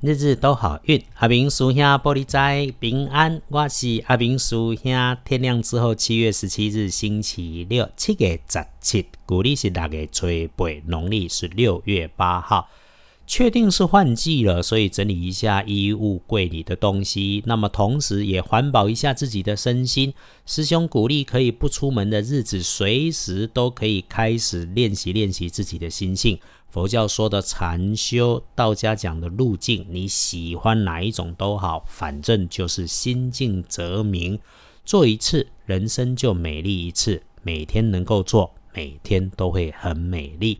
日日都好运，阿明叔兄玻璃斋平安。我是阿明叔兄。天亮之后，七月十七日星期六，七月十七，古历是六月初八，农历是六月八号。确定是换季了，所以整理一下衣物柜里的东西。那么同时也环保一下自己的身心。师兄鼓励可以不出门的日子，随时都可以开始练习练习自己的心性。佛教说的禅修，道家讲的路径，你喜欢哪一种都好，反正就是心静则明。做一次，人生就美丽一次。每天能够做，每天都会很美丽。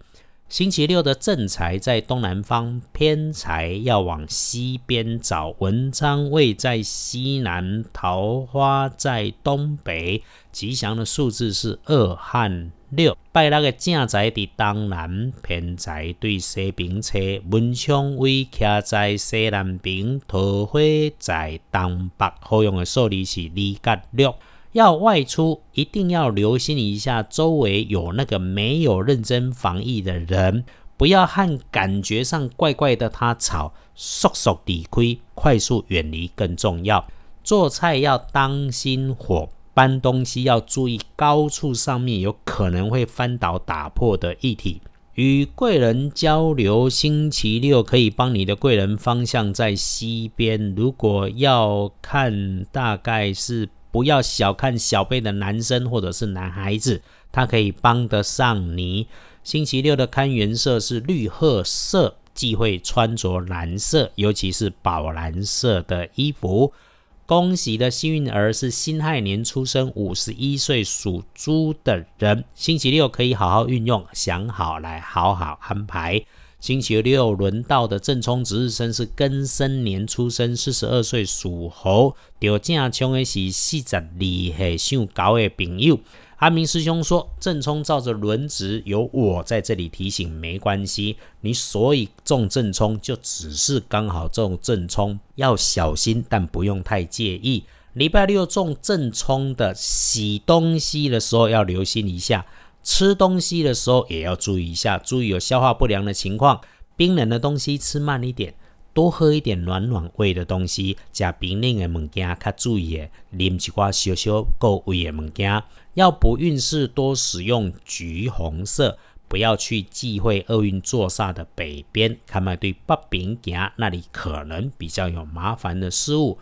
星期六的正财在东南方，偏财要往西边找。文昌位在西南，桃花在东北。吉祥的数字是二和六。拜六个正财的东南，偏财对西边车。文昌位徛在西南边，桃花在东北。好用的数字是二甲六。要外出，一定要留心一下周围有那个没有认真防疫的人，不要和感觉上怪怪的他吵，速速离开，快速远离更重要。做菜要当心火，搬东西要注意高处上面有可能会翻倒打破的液体。与贵人交流，星期六可以帮你的贵人方向在西边。如果要看，大概是。不要小看小辈的男生或者是男孩子，他可以帮得上你。星期六的看颜色是绿褐色，忌讳穿着蓝色，尤其是宝蓝色的衣服。恭喜的幸运儿是辛亥年出生，五十一岁属猪的人。星期六可以好好运用，想好来好好安排。星期六轮到的正冲值日生是庚申年出生，四十二岁属猴。掉正冲的是四十二岁上高的朋友。阿明师兄说，正冲照着轮值，有我在这里提醒，没关系。你所以中正冲，就只是刚好中正冲，要小心，但不用太介意。礼拜六中正冲的洗东西的时候，要留心一下。吃东西的时候也要注意一下，注意有消化不良的情况。冰冷的东西吃慢一点，多喝一点暖暖胃的东西。加冰冷的物件，较注意的，啉一寡小小够胃的物件。要不运势，多使用橘红色，不要去忌讳厄运坐煞的北边。看卖对北边行，那里可能比较有麻烦的事物。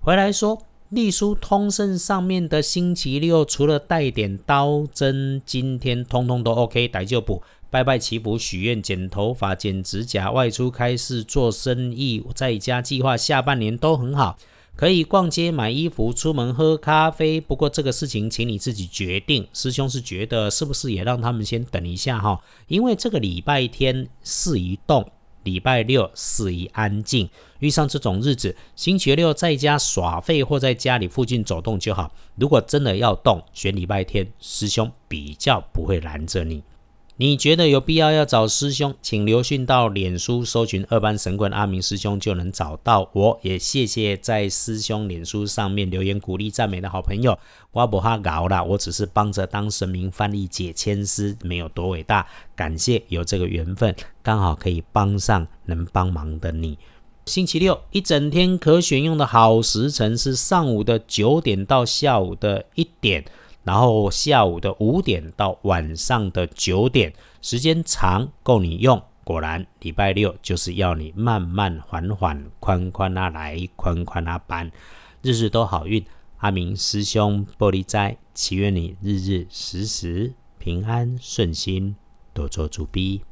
回来说。隶书通胜上面的星期六，除了带点刀针，今天通通都 OK。逮就补，拜拜祈福、许愿、剪头发、剪指甲、外出开市、做生意，在家计划下半年都很好。可以逛街、买衣服、出门喝咖啡。不过这个事情，请你自己决定。师兄是觉得，是不是也让他们先等一下哈？因为这个礼拜天事一动。礼拜六适宜安静，遇上这种日子，星期六在家耍废或在家里附近走动就好。如果真的要动，选礼拜天，师兄比较不会拦着你。你觉得有必要要找师兄，请留讯到脸书搜寻二班神棍阿明师兄就能找到我。也谢谢在师兄脸书上面留言鼓励赞美的好朋友。我不哈搞啦，我只是帮着当神明翻译解签师，没有多伟大。感谢有这个缘分，刚好可以帮上能帮忙的你。星期六一整天可选用的好时辰是上午的九点到下午的一点。然后下午的五点到晚上的九点，时间长够你用。果然礼拜六就是要你慢慢缓缓、宽宽啊来，宽宽啊搬，日日都好运。阿明师兄玻璃斋，祈愿你日日时时平安顺心，多做主逼。